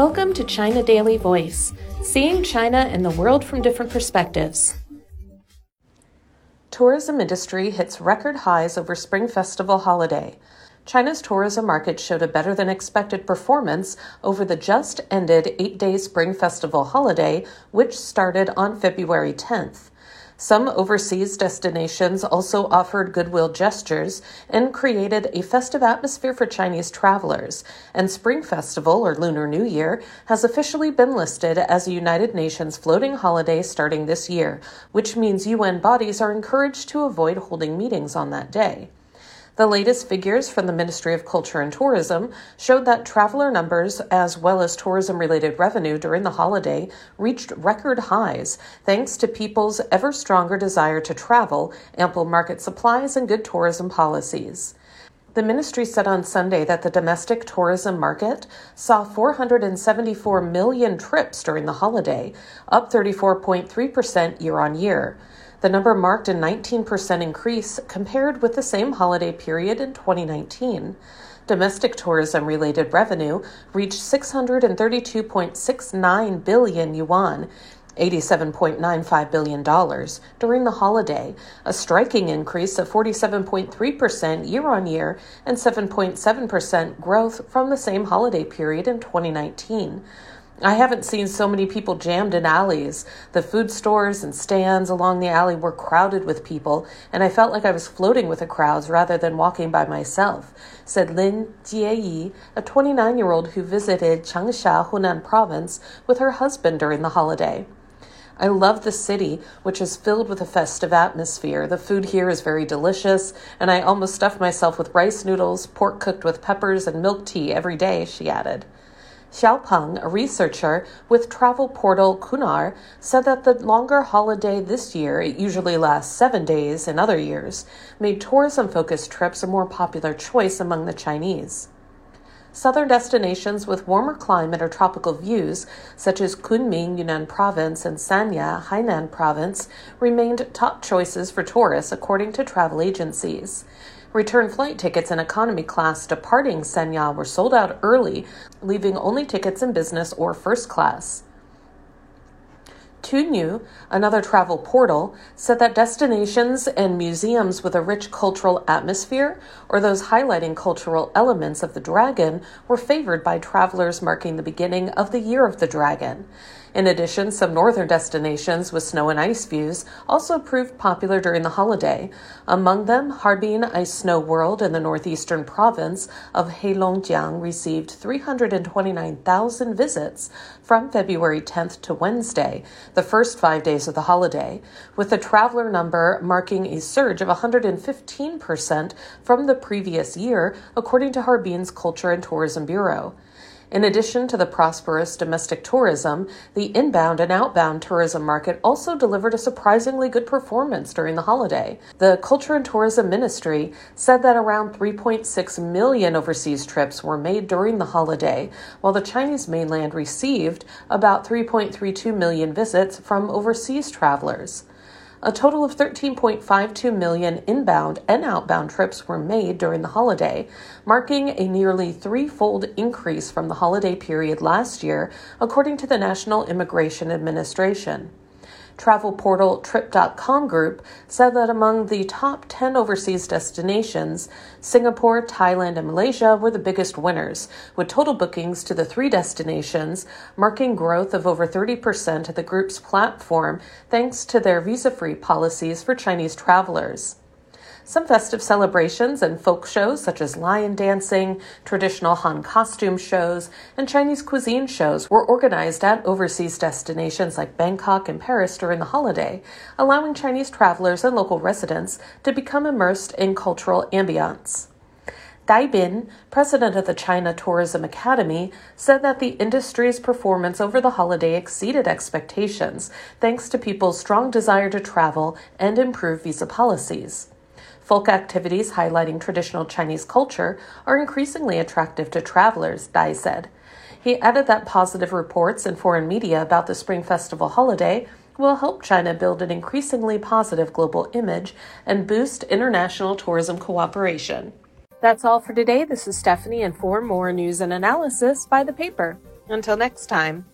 Welcome to China Daily Voice, seeing China and the world from different perspectives. Tourism industry hits record highs over Spring Festival holiday. China's tourism market showed a better than expected performance over the just ended eight day Spring Festival holiday, which started on February 10th. Some overseas destinations also offered goodwill gestures and created a festive atmosphere for Chinese travelers. And Spring Festival, or Lunar New Year, has officially been listed as a United Nations floating holiday starting this year, which means UN bodies are encouraged to avoid holding meetings on that day. The latest figures from the Ministry of Culture and Tourism showed that traveler numbers, as well as tourism related revenue during the holiday, reached record highs thanks to people's ever stronger desire to travel, ample market supplies, and good tourism policies. The ministry said on Sunday that the domestic tourism market saw 474 million trips during the holiday, up 34.3% year on year. The number marked a 19% increase compared with the same holiday period in 2019. Domestic tourism related revenue reached 632.69 billion yuan, $87.95 billion during the holiday, a striking increase of 47.3% year on year and 7.7% growth from the same holiday period in 2019. I haven't seen so many people jammed in alleys. The food stores and stands along the alley were crowded with people, and I felt like I was floating with the crowds rather than walking by myself, said Lin Jieyi, a 29 year old who visited Changsha, Hunan province, with her husband during the holiday. I love the city, which is filled with a festive atmosphere. The food here is very delicious, and I almost stuff myself with rice noodles, pork cooked with peppers, and milk tea every day, she added. Xiao Peng, a researcher with travel portal Qunar, said that the longer holiday this year, it usually lasts seven days in other years, made tourism focused trips a more popular choice among the Chinese. Southern destinations with warmer climate or tropical views, such as Kunming, Yunnan Province, and Sanya, Hainan Province, remained top choices for tourists, according to travel agencies. Return flight tickets in economy class departing Sanya were sold out early, leaving only tickets in business or first class. Tuniu, another travel portal, said that destinations and museums with a rich cultural atmosphere or those highlighting cultural elements of the dragon were favored by travelers marking the beginning of the Year of the Dragon. In addition, some northern destinations with snow and ice views also proved popular during the holiday. Among them, Harbin Ice Snow World in the northeastern province of Heilongjiang received 329,000 visits from February 10th to Wednesday, the first five days of the holiday, with the traveler number marking a surge of 115% from the previous year, according to Harbin's Culture and Tourism Bureau. In addition to the prosperous domestic tourism, the inbound and outbound tourism market also delivered a surprisingly good performance during the holiday. The Culture and Tourism Ministry said that around 3.6 million overseas trips were made during the holiday, while the Chinese mainland received about 3.32 million visits from overseas travelers. A total of 13.52 million inbound and outbound trips were made during the holiday, marking a nearly threefold increase from the holiday period last year, according to the National Immigration Administration travel portal Trip.com group said that among the top 10 overseas destinations, Singapore, Thailand, and Malaysia were the biggest winners, with total bookings to the three destinations marking growth of over 30% of the group's platform thanks to their visa free policies for Chinese travelers. Some festive celebrations and folk shows, such as lion dancing, traditional Han costume shows, and Chinese cuisine shows, were organized at overseas destinations like Bangkok and Paris during the holiday, allowing Chinese travelers and local residents to become immersed in cultural ambiance. Dai Bin, president of the China Tourism Academy, said that the industry's performance over the holiday exceeded expectations thanks to people's strong desire to travel and improve visa policies. Folk activities highlighting traditional Chinese culture are increasingly attractive to travelers, Dai said. He added that positive reports in foreign media about the Spring Festival holiday will help China build an increasingly positive global image and boost international tourism cooperation. That's all for today. This is Stephanie, and for more news and analysis, buy the paper. Until next time.